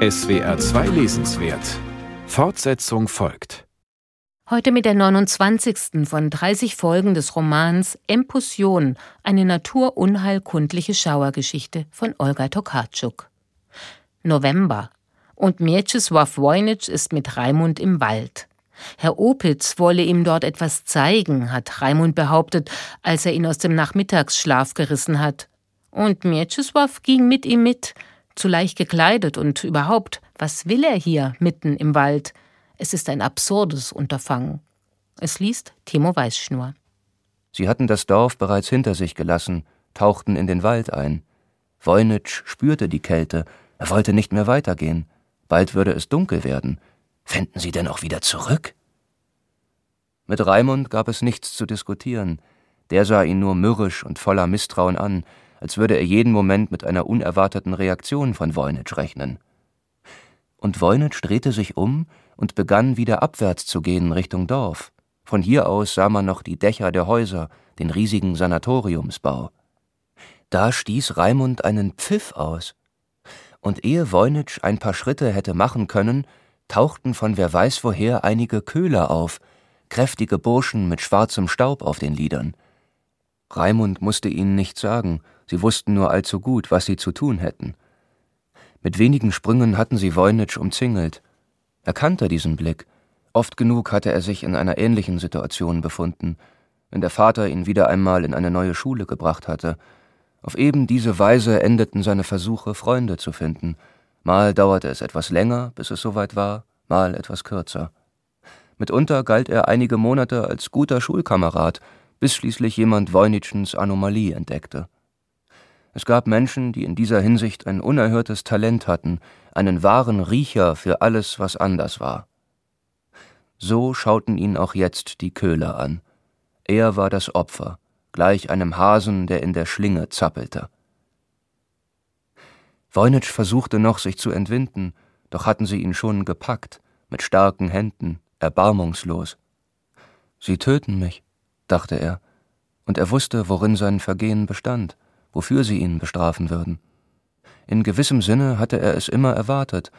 SWR 2 Lesenswert Fortsetzung folgt. Heute mit der 29. von 30 Folgen des Romans Empussion, eine naturunheilkundliche Schauergeschichte von Olga Tokarczuk. November. Und Mieczysław Wojnitsch ist mit Raimund im Wald. Herr Opitz wolle ihm dort etwas zeigen, hat Raimund behauptet, als er ihn aus dem Nachmittagsschlaf gerissen hat. Und Mieczysław ging mit ihm mit, zu leicht gekleidet und überhaupt, was will er hier mitten im Wald? Es ist ein absurdes Unterfangen. Es liest Timo Weißschnur. Sie hatten das Dorf bereits hinter sich gelassen, tauchten in den Wald ein. Voynitsch spürte die Kälte, er wollte nicht mehr weitergehen. Bald würde es dunkel werden. Fänden Sie denn auch wieder zurück? Mit Raimund gab es nichts zu diskutieren. Der sah ihn nur mürrisch und voller Misstrauen an, als würde er jeden Moment mit einer unerwarteten Reaktion von Voynitsch rechnen. Und Voynitsch drehte sich um und begann wieder abwärts zu gehen Richtung Dorf. Von hier aus sah man noch die Dächer der Häuser, den riesigen Sanatoriumsbau. Da stieß Raimund einen Pfiff aus. Und ehe Voynitsch ein paar Schritte hätte machen können, tauchten von wer weiß woher einige Köhler auf, kräftige Burschen mit schwarzem Staub auf den Lidern. Raimund musste ihnen nichts sagen, sie wussten nur allzu gut, was sie zu tun hätten. Mit wenigen Sprüngen hatten sie Voynitsch umzingelt. Er kannte diesen Blick. Oft genug hatte er sich in einer ähnlichen Situation befunden, wenn der Vater ihn wieder einmal in eine neue Schule gebracht hatte. Auf eben diese Weise endeten seine Versuche, Freunde zu finden. Mal dauerte es etwas länger, bis es soweit war, mal etwas kürzer. Mitunter galt er einige Monate als guter Schulkamerad, bis schließlich jemand Voynitschens Anomalie entdeckte. Es gab Menschen, die in dieser Hinsicht ein unerhörtes Talent hatten, einen wahren Riecher für alles, was anders war. So schauten ihn auch jetzt die Köhler an. Er war das Opfer, gleich einem Hasen, der in der Schlinge zappelte. Voynitsch versuchte noch, sich zu entwinden, doch hatten sie ihn schon gepackt, mit starken Händen, erbarmungslos. Sie töten mich, dachte er, und er wusste, worin sein Vergehen bestand, wofür sie ihn bestrafen würden. In gewissem Sinne hatte er es immer erwartet,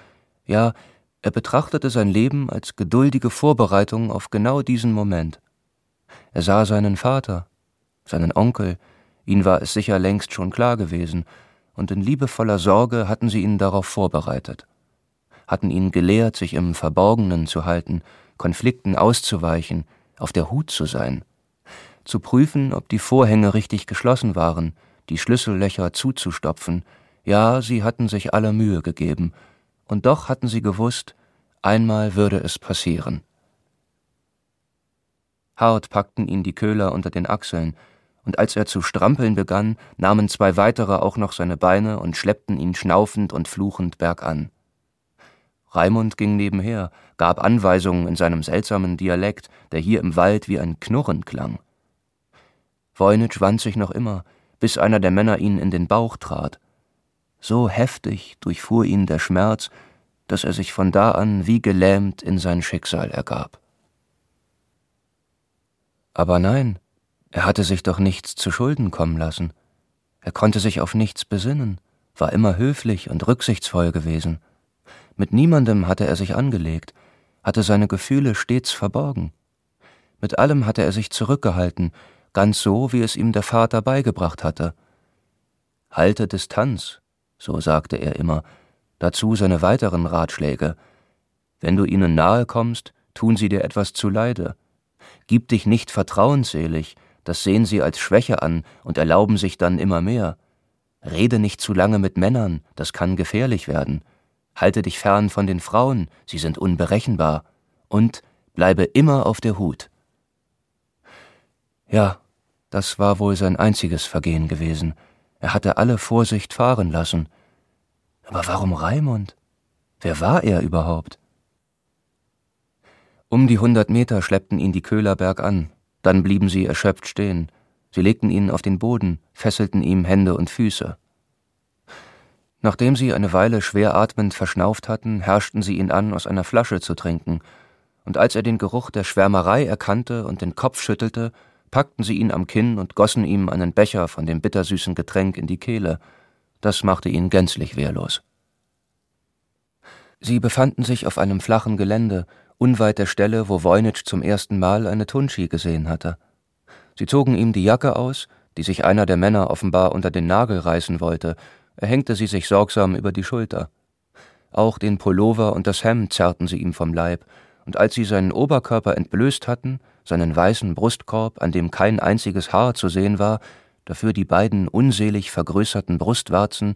ja, er betrachtete sein Leben als geduldige Vorbereitung auf genau diesen Moment. Er sah seinen Vater, seinen Onkel, ihn war es sicher längst schon klar gewesen, und in liebevoller Sorge hatten sie ihn darauf vorbereitet, hatten ihn gelehrt, sich im Verborgenen zu halten, Konflikten auszuweichen, auf der Hut zu sein zu prüfen, ob die Vorhänge richtig geschlossen waren, die Schlüssellöcher zuzustopfen, ja, sie hatten sich alle Mühe gegeben, und doch hatten sie gewusst, einmal würde es passieren. Hart packten ihn die Köhler unter den Achseln, und als er zu strampeln begann, nahmen zwei weitere auch noch seine Beine und schleppten ihn schnaufend und fluchend bergan. Raimund ging nebenher, gab Anweisungen in seinem seltsamen Dialekt, der hier im Wald wie ein Knurren klang. Voynich wand sich noch immer, bis einer der Männer ihn in den Bauch trat. So heftig durchfuhr ihn der Schmerz, dass er sich von da an wie gelähmt in sein Schicksal ergab. Aber nein, er hatte sich doch nichts zu Schulden kommen lassen. Er konnte sich auf nichts besinnen, war immer höflich und rücksichtsvoll gewesen. Mit niemandem hatte er sich angelegt, hatte seine Gefühle stets verborgen. Mit allem hatte er sich zurückgehalten, ganz so, wie es ihm der Vater beigebracht hatte. Halte Distanz, so sagte er immer, dazu seine weiteren Ratschläge. Wenn du ihnen nahe kommst, tun sie dir etwas zuleide. Gib dich nicht vertrauensselig, das sehen sie als Schwäche an und erlauben sich dann immer mehr. Rede nicht zu lange mit Männern, das kann gefährlich werden. Halte dich fern von den Frauen, sie sind unberechenbar. Und bleibe immer auf der Hut. Ja, das war wohl sein einziges Vergehen gewesen. Er hatte alle Vorsicht fahren lassen. Aber warum Raimund? Wer war er überhaupt? Um die hundert Meter schleppten ihn die Köhler bergan, dann blieben sie erschöpft stehen. Sie legten ihn auf den Boden, fesselten ihm Hände und Füße. Nachdem sie eine Weile schwer atmend verschnauft hatten, herrschten sie ihn an, aus einer Flasche zu trinken, und als er den Geruch der Schwärmerei erkannte und den Kopf schüttelte, packten sie ihn am Kinn und gossen ihm einen Becher von dem bittersüßen Getränk in die Kehle. Das machte ihn gänzlich wehrlos. Sie befanden sich auf einem flachen Gelände, unweit der Stelle, wo Voynich zum ersten Mal eine Tunschi gesehen hatte. Sie zogen ihm die Jacke aus, die sich einer der Männer offenbar unter den Nagel reißen wollte, er hängte sie sich sorgsam über die Schulter. Auch den Pullover und das Hemd zerrten sie ihm vom Leib, und als sie seinen Oberkörper entblößt hatten, seinen weißen Brustkorb, an dem kein einziges Haar zu sehen war, dafür die beiden unselig vergrößerten Brustwarzen,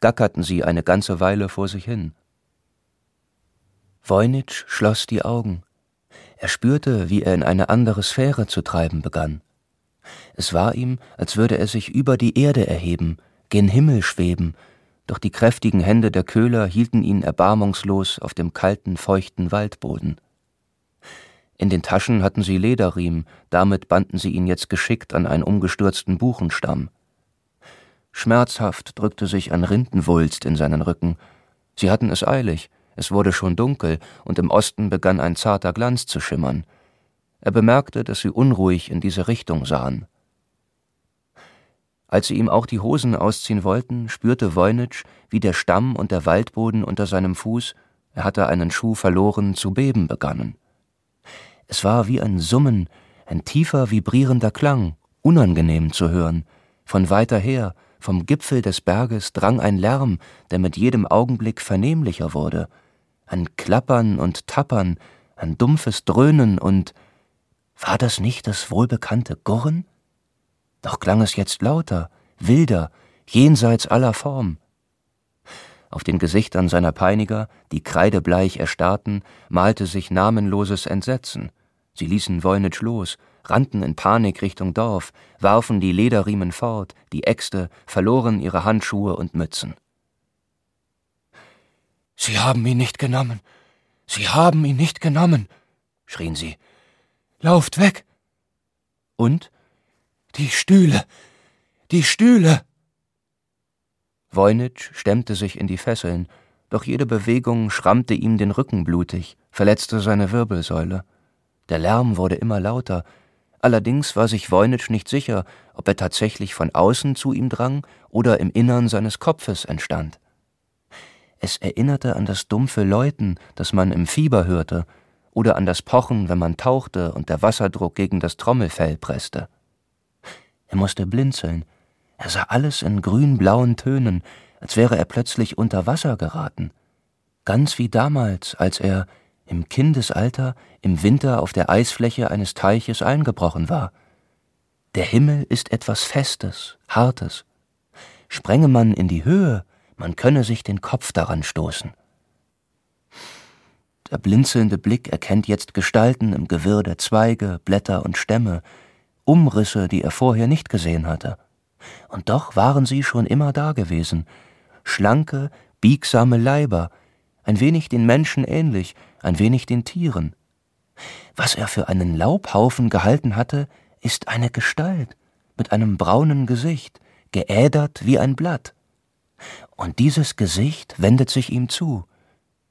gackerten sie eine ganze Weile vor sich hin. Voynich schloss die Augen. Er spürte, wie er in eine andere Sphäre zu treiben begann. Es war ihm, als würde er sich über die Erde erheben, gen Himmel schweben, doch die kräftigen Hände der Köhler hielten ihn erbarmungslos auf dem kalten, feuchten Waldboden. In den Taschen hatten sie Lederriemen, damit banden sie ihn jetzt geschickt an einen umgestürzten Buchenstamm. Schmerzhaft drückte sich ein Rindenwulst in seinen Rücken. Sie hatten es eilig, es wurde schon dunkel, und im Osten begann ein zarter Glanz zu schimmern. Er bemerkte, dass sie unruhig in diese Richtung sahen. Als sie ihm auch die Hosen ausziehen wollten, spürte Voynich, wie der Stamm und der Waldboden unter seinem Fuß, er hatte einen Schuh verloren, zu beben begannen. Es war wie ein Summen, ein tiefer vibrierender Klang, unangenehm zu hören. Von weiter her, vom Gipfel des Berges drang ein Lärm, der mit jedem Augenblick vernehmlicher wurde. Ein Klappern und Tappern, ein dumpfes Dröhnen und war das nicht das wohlbekannte Gurren? Doch klang es jetzt lauter, wilder, jenseits aller Form. Auf den Gesichtern seiner Peiniger, die kreidebleich erstarrten, malte sich namenloses Entsetzen. Sie ließen Wollnitsch los, rannten in Panik Richtung Dorf, warfen die Lederriemen fort, die Äxte, verloren ihre Handschuhe und Mützen. Sie haben ihn nicht genommen. Sie haben ihn nicht genommen, schrien sie. Lauft weg. Und die Stühle. Die Stühle. Voynich stemmte sich in die Fesseln, doch jede Bewegung schrammte ihm den Rücken blutig, verletzte seine Wirbelsäule. Der Lärm wurde immer lauter, allerdings war sich Voynich nicht sicher, ob er tatsächlich von außen zu ihm drang oder im Innern seines Kopfes entstand. Es erinnerte an das dumpfe Läuten, das man im Fieber hörte, oder an das Pochen, wenn man tauchte und der Wasserdruck gegen das Trommelfell presste. Er musste blinzeln. Er sah alles in grün-blauen Tönen, als wäre er plötzlich unter Wasser geraten. Ganz wie damals, als er im Kindesalter im Winter auf der Eisfläche eines Teiches eingebrochen war. Der Himmel ist etwas Festes, Hartes. Sprenge man in die Höhe, man könne sich den Kopf daran stoßen. Der blinzelnde Blick erkennt jetzt Gestalten im Gewirr der Zweige, Blätter und Stämme, Umrisse, die er vorher nicht gesehen hatte. Und doch waren sie schon immer da gewesen. Schlanke, biegsame Leiber, ein wenig den Menschen ähnlich, ein wenig den Tieren. Was er für einen Laubhaufen gehalten hatte, ist eine Gestalt mit einem braunen Gesicht, geädert wie ein Blatt. Und dieses Gesicht wendet sich ihm zu.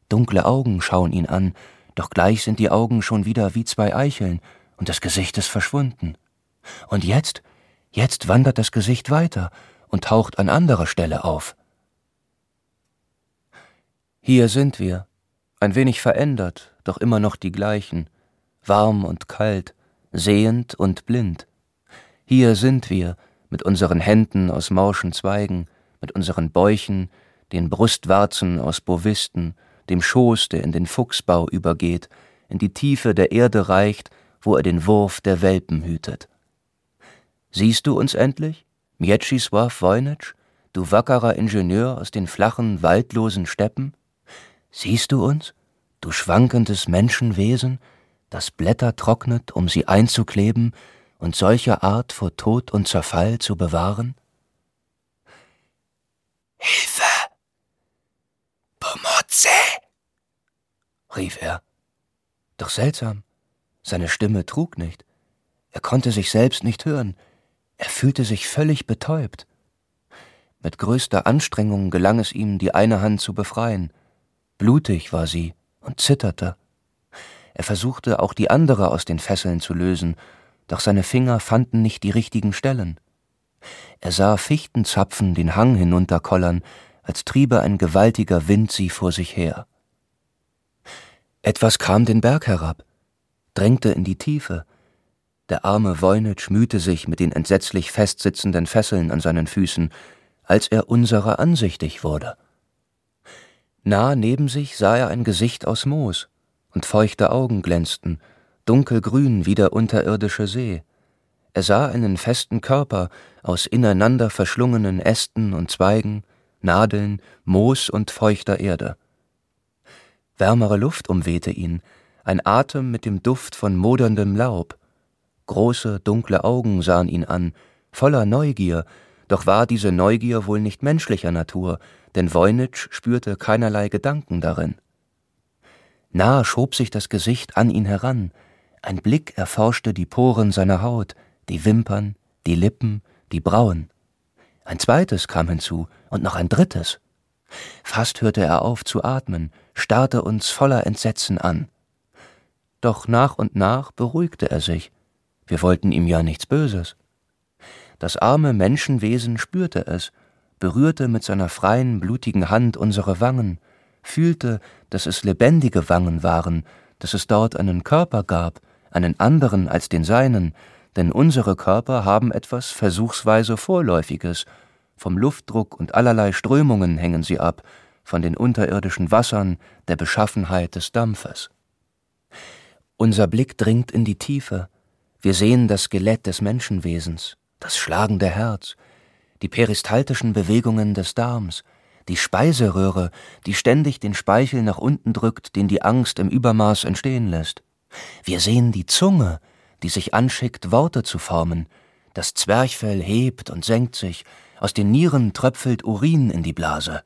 Dunkle Augen schauen ihn an, doch gleich sind die Augen schon wieder wie zwei Eicheln, und das Gesicht ist verschwunden. Und jetzt, jetzt wandert das Gesicht weiter und taucht an anderer Stelle auf. Hier sind wir, ein wenig verändert, doch immer noch die gleichen, warm und kalt, sehend und blind. Hier sind wir, mit unseren Händen aus morschen Zweigen, mit unseren Bäuchen, den Brustwarzen aus Bovisten, dem Schoß, der in den Fuchsbau übergeht, in die Tiefe der Erde reicht, wo er den Wurf der Welpen hütet. Siehst du uns endlich, Mieczysław Wojnitsch, du wackerer Ingenieur aus den flachen, waldlosen Steppen? Siehst du uns, du schwankendes Menschenwesen, das Blätter trocknet, um sie einzukleben und solcher Art vor Tod und Zerfall zu bewahren? Hilfe! Pomotze! rief er. Doch seltsam, seine Stimme trug nicht. Er konnte sich selbst nicht hören, er fühlte sich völlig betäubt. Mit größter Anstrengung gelang es ihm, die eine Hand zu befreien. Blutig war sie und zitterte. Er versuchte auch die andere aus den Fesseln zu lösen, doch seine Finger fanden nicht die richtigen Stellen. Er sah Fichtenzapfen den Hang hinunterkollern, als triebe ein gewaltiger Wind sie vor sich her. Etwas kam den Berg herab, drängte in die Tiefe. Der arme Voynich mühte sich mit den entsetzlich festsitzenden Fesseln an seinen Füßen, als er unserer ansichtig wurde. Nah neben sich sah er ein Gesicht aus Moos, und feuchte Augen glänzten, dunkelgrün wie der unterirdische See. Er sah einen festen Körper aus ineinander verschlungenen Ästen und Zweigen, Nadeln, Moos und feuchter Erde. Wärmere Luft umwehte ihn, ein Atem mit dem Duft von moderndem Laub. Große, dunkle Augen sahen ihn an, voller Neugier, doch war diese Neugier wohl nicht menschlicher Natur, denn Voynich spürte keinerlei Gedanken darin. Nahe schob sich das Gesicht an ihn heran, ein Blick erforschte die Poren seiner Haut, die Wimpern, die Lippen, die Brauen. Ein zweites kam hinzu und noch ein drittes. Fast hörte er auf zu atmen, starrte uns voller Entsetzen an. Doch nach und nach beruhigte er sich. Wir wollten ihm ja nichts Böses. Das arme Menschenwesen spürte es, berührte mit seiner freien, blutigen Hand unsere Wangen, fühlte, dass es lebendige Wangen waren, dass es dort einen Körper gab, einen anderen als den seinen, denn unsere Körper haben etwas versuchsweise Vorläufiges, vom Luftdruck und allerlei Strömungen hängen sie ab, von den unterirdischen Wassern, der Beschaffenheit des Dampfes. Unser Blick dringt in die Tiefe, wir sehen das Skelett des Menschenwesens, das schlagende Herz, die peristaltischen Bewegungen des Darms, die Speiseröhre, die ständig den Speichel nach unten drückt, den die Angst im Übermaß entstehen lässt. Wir sehen die Zunge, die sich anschickt, Worte zu formen, das Zwerchfell hebt und senkt sich, aus den Nieren tröpfelt Urin in die Blase,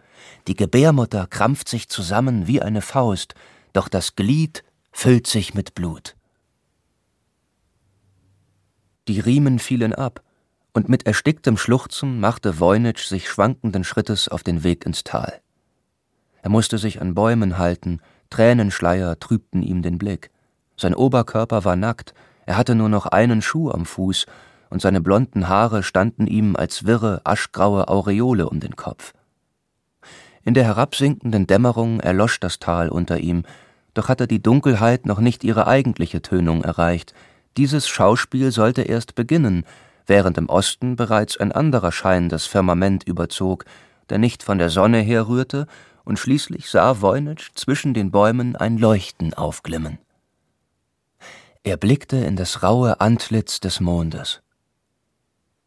die Gebärmutter krampft sich zusammen wie eine Faust, doch das Glied füllt sich mit Blut. Die Riemen fielen ab, und mit ersticktem Schluchzen machte Voynich sich schwankenden Schrittes auf den Weg ins Tal. Er musste sich an Bäumen halten, Tränenschleier trübten ihm den Blick. Sein Oberkörper war nackt, er hatte nur noch einen Schuh am Fuß, und seine blonden Haare standen ihm als wirre, aschgraue Aureole um den Kopf. In der herabsinkenden Dämmerung erlosch das Tal unter ihm, doch hatte die Dunkelheit noch nicht ihre eigentliche Tönung erreicht. Dieses Schauspiel sollte erst beginnen, während im Osten bereits ein anderer Schein das Firmament überzog, der nicht von der Sonne herrührte, und schließlich sah Voynich zwischen den Bäumen ein Leuchten aufglimmen. Er blickte in das raue Antlitz des Mondes.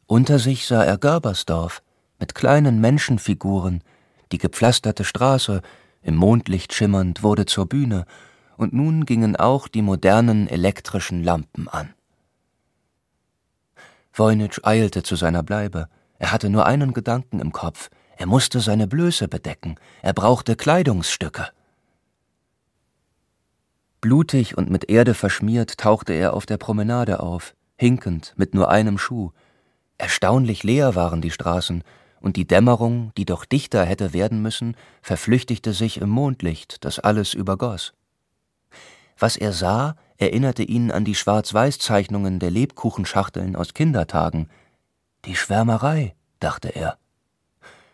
Unter sich sah er Gerbersdorf mit kleinen Menschenfiguren, die gepflasterte Straße, im Mondlicht schimmernd, wurde zur Bühne, und nun gingen auch die modernen elektrischen Lampen an. Voynich eilte zu seiner Bleibe. Er hatte nur einen Gedanken im Kopf. Er musste seine Blöße bedecken. Er brauchte Kleidungsstücke. Blutig und mit Erde verschmiert tauchte er auf der Promenade auf, hinkend, mit nur einem Schuh. Erstaunlich leer waren die Straßen, und die Dämmerung, die doch dichter hätte werden müssen, verflüchtigte sich im Mondlicht, das alles übergoss. Was er sah, erinnerte ihn an die Schwarz-Weiß-Zeichnungen der Lebkuchenschachteln aus Kindertagen. Die Schwärmerei, dachte er.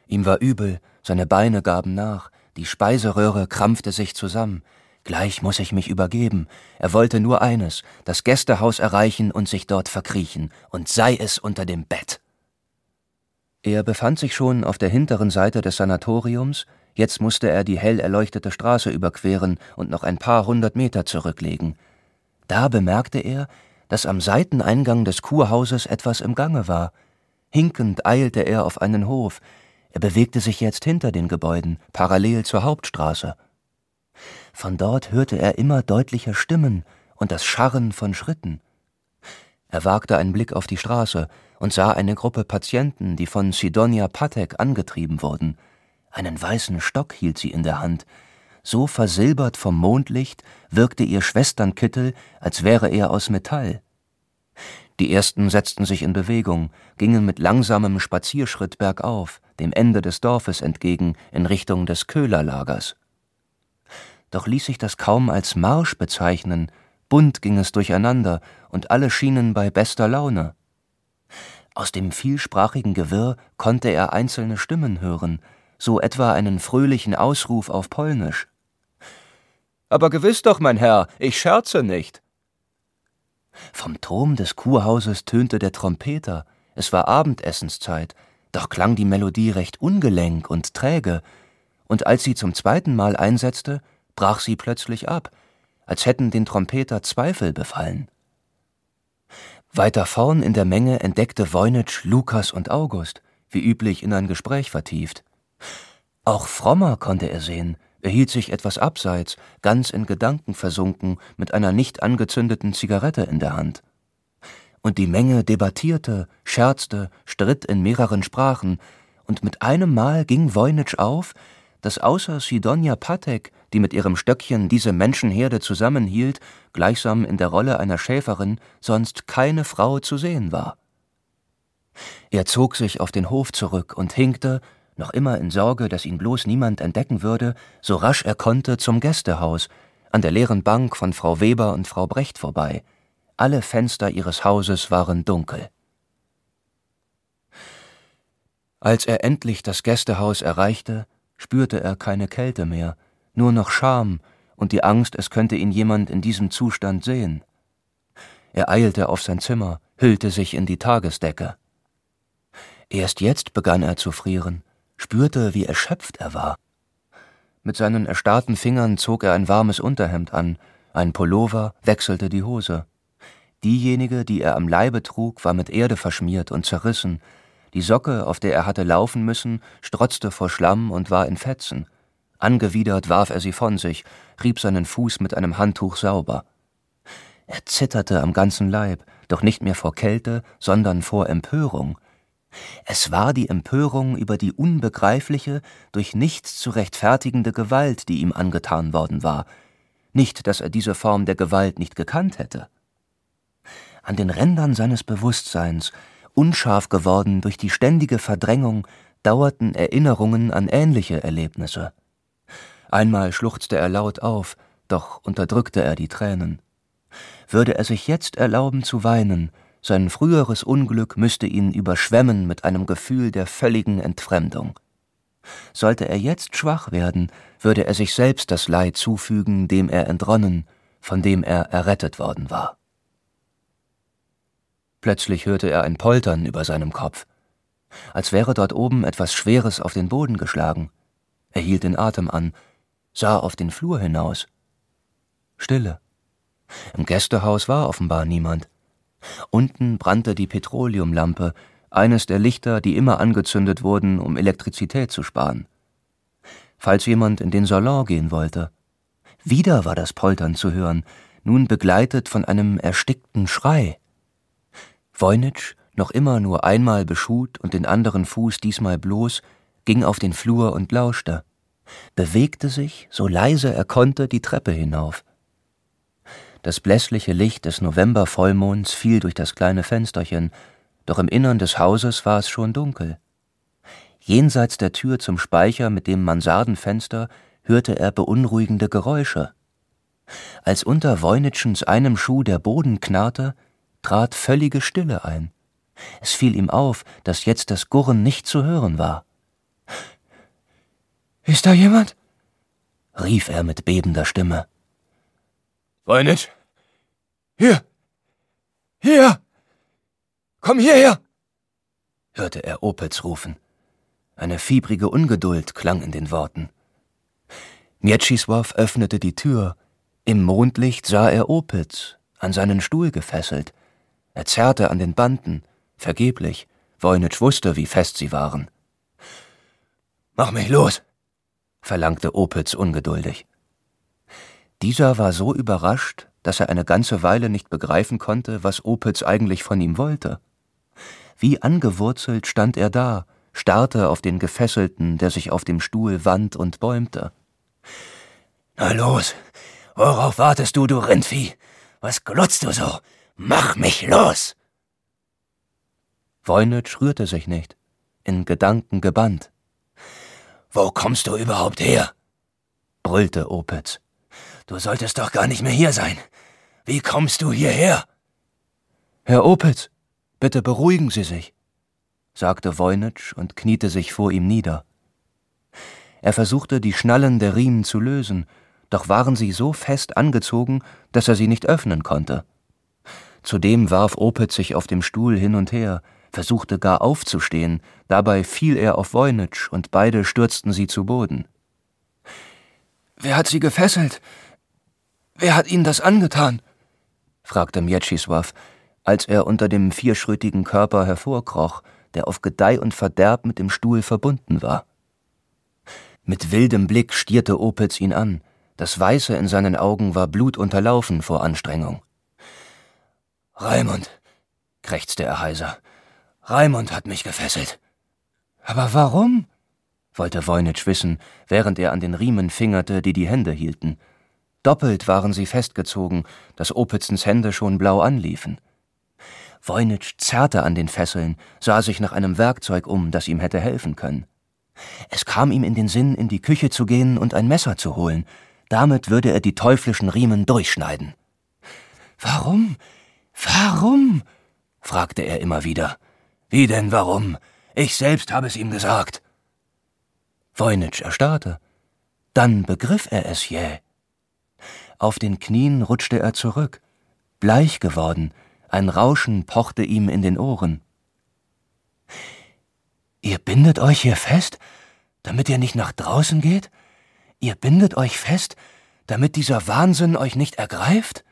Ihm war übel, seine Beine gaben nach, die Speiseröhre krampfte sich zusammen. Gleich muss ich mich übergeben. Er wollte nur eines, das Gästehaus erreichen und sich dort verkriechen, und sei es unter dem Bett. Er befand sich schon auf der hinteren Seite des Sanatoriums, jetzt musste er die hell erleuchtete Straße überqueren und noch ein paar hundert Meter zurücklegen. Da bemerkte er, dass am Seiteneingang des Kurhauses etwas im Gange war. Hinkend eilte er auf einen Hof. Er bewegte sich jetzt hinter den Gebäuden, parallel zur Hauptstraße. Von dort hörte er immer deutlicher Stimmen und das Scharren von Schritten. Er wagte einen Blick auf die Straße und sah eine Gruppe Patienten, die von Sidonia Patek angetrieben wurden. Einen weißen Stock hielt sie in der Hand, so versilbert vom Mondlicht wirkte ihr Schwesternkittel, als wäre er aus Metall. Die ersten setzten sich in Bewegung, gingen mit langsamem Spazierschritt bergauf, dem Ende des Dorfes entgegen, in Richtung des Köhlerlagers. Doch ließ sich das kaum als Marsch bezeichnen, bunt ging es durcheinander, und alle schienen bei bester Laune. Aus dem vielsprachigen Gewirr konnte er einzelne Stimmen hören, so etwa einen fröhlichen Ausruf auf Polnisch, Aber gewiss doch, mein Herr, ich scherze nicht. Vom Turm des Kurhauses tönte der Trompeter, es war Abendessenszeit, doch klang die Melodie recht ungelenk und träge, und als sie zum zweiten Mal einsetzte, brach sie plötzlich ab, als hätten den Trompeter Zweifel befallen. Weiter vorn in der Menge entdeckte Voynich Lukas und August, wie üblich in ein Gespräch vertieft. Auch Frommer konnte er sehen, er hielt sich etwas abseits, ganz in Gedanken versunken, mit einer nicht angezündeten Zigarette in der Hand. Und die Menge debattierte, scherzte, stritt in mehreren Sprachen, und mit einem Mal ging Voynich auf, dass außer Sidonia Patek, die mit ihrem Stöckchen diese Menschenherde zusammenhielt, gleichsam in der Rolle einer Schäferin, sonst keine Frau zu sehen war. Er zog sich auf den Hof zurück und hinkte, noch immer in Sorge, dass ihn bloß niemand entdecken würde, so rasch er konnte zum Gästehaus, an der leeren Bank von Frau Weber und Frau Brecht vorbei. Alle Fenster ihres Hauses waren dunkel. Als er endlich das Gästehaus erreichte, spürte er keine Kälte mehr, nur noch Scham und die Angst, es könnte ihn jemand in diesem Zustand sehen. Er eilte auf sein Zimmer, hüllte sich in die Tagesdecke. Erst jetzt begann er zu frieren spürte, wie erschöpft er war. Mit seinen erstarrten Fingern zog er ein warmes Unterhemd an, ein Pullover wechselte die Hose. Diejenige, die er am Leibe trug, war mit Erde verschmiert und zerrissen, die Socke, auf der er hatte laufen müssen, strotzte vor Schlamm und war in Fetzen. Angewidert warf er sie von sich, rieb seinen Fuß mit einem Handtuch sauber. Er zitterte am ganzen Leib, doch nicht mehr vor Kälte, sondern vor Empörung. Es war die Empörung über die unbegreifliche, durch nichts zu rechtfertigende Gewalt, die ihm angetan worden war, nicht, dass er diese Form der Gewalt nicht gekannt hätte. An den Rändern seines Bewusstseins, unscharf geworden durch die ständige Verdrängung, dauerten Erinnerungen an ähnliche Erlebnisse. Einmal schluchzte er laut auf, doch unterdrückte er die Tränen. Würde er sich jetzt erlauben zu weinen, sein früheres Unglück müsste ihn überschwemmen mit einem Gefühl der völligen Entfremdung. Sollte er jetzt schwach werden, würde er sich selbst das Leid zufügen, dem er entronnen, von dem er errettet worden war. Plötzlich hörte er ein Poltern über seinem Kopf, als wäre dort oben etwas Schweres auf den Boden geschlagen. Er hielt den Atem an, sah auf den Flur hinaus. Stille. Im Gästehaus war offenbar niemand. Unten brannte die Petroleumlampe, eines der Lichter, die immer angezündet wurden, um Elektrizität zu sparen. Falls jemand in den Salon gehen wollte. Wieder war das Poltern zu hören, nun begleitet von einem erstickten Schrei. Voynich, noch immer nur einmal beschut und den anderen Fuß diesmal bloß, ging auf den Flur und lauschte, bewegte sich, so leise er konnte, die Treppe hinauf. Das blässliche Licht des Novembervollmonds fiel durch das kleine Fensterchen, doch im Innern des Hauses war es schon dunkel. Jenseits der Tür zum Speicher mit dem Mansardenfenster hörte er beunruhigende Geräusche. Als unter Voynitschens einem Schuh der Boden knarrte, trat völlige Stille ein. Es fiel ihm auf, dass jetzt das Gurren nicht zu hören war. Ist da jemand? rief er mit bebender Stimme. Voynitsch, hier! Hier! Komm hierher! hörte er Opitz rufen. Eine fiebrige Ungeduld klang in den Worten. Mieczysław öffnete die Tür. Im Mondlicht sah er Opitz, an seinen Stuhl gefesselt. Er zerrte an den Banden, vergeblich. Voynitsch wusste, wie fest sie waren. Mach mich los! verlangte Opitz ungeduldig. Dieser war so überrascht, dass er eine ganze Weile nicht begreifen konnte, was Opitz eigentlich von ihm wollte. Wie angewurzelt stand er da, starrte auf den Gefesselten, der sich auf dem Stuhl wand und bäumte. Na los, worauf wartest du, du Rindvieh? Was glotzt du so? Mach mich los! Voynich rührte sich nicht, in Gedanken gebannt. Wo kommst du überhaupt her? brüllte Opitz. Du solltest doch gar nicht mehr hier sein. Wie kommst du hierher? Herr Opitz, bitte beruhigen Sie sich, sagte Voynitsch und kniete sich vor ihm nieder. Er versuchte, die Schnallen der Riemen zu lösen, doch waren sie so fest angezogen, dass er sie nicht öffnen konnte. Zudem warf Opitz sich auf dem Stuhl hin und her, versuchte gar aufzustehen, dabei fiel er auf Voynich und beide stürzten sie zu Boden. Wer hat sie gefesselt? Wer hat ihnen das angetan? fragte Mieczysław, als er unter dem vierschrötigen Körper hervorkroch, der auf Gedeih und Verderb mit dem Stuhl verbunden war. Mit wildem Blick stierte Opitz ihn an, das Weiße in seinen Augen war blutunterlaufen vor Anstrengung. Raimund, krächzte er heiser. Raimund hat mich gefesselt. Aber warum? wollte Voynich wissen, während er an den Riemen fingerte, die die Hände hielten. Doppelt waren sie festgezogen, dass Opitzens Hände schon blau anliefen. Voynich zerrte an den Fesseln, sah sich nach einem Werkzeug um, das ihm hätte helfen können. Es kam ihm in den Sinn, in die Küche zu gehen und ein Messer zu holen. Damit würde er die teuflischen Riemen durchschneiden. Warum? Warum? fragte er immer wieder. Wie denn warum? Ich selbst habe es ihm gesagt. Voynich erstarrte. Dann begriff er es jäh. Auf den Knien rutschte er zurück, bleich geworden, ein Rauschen pochte ihm in den Ohren. Ihr bindet euch hier fest, damit ihr nicht nach draußen geht? Ihr bindet euch fest, damit dieser Wahnsinn euch nicht ergreift?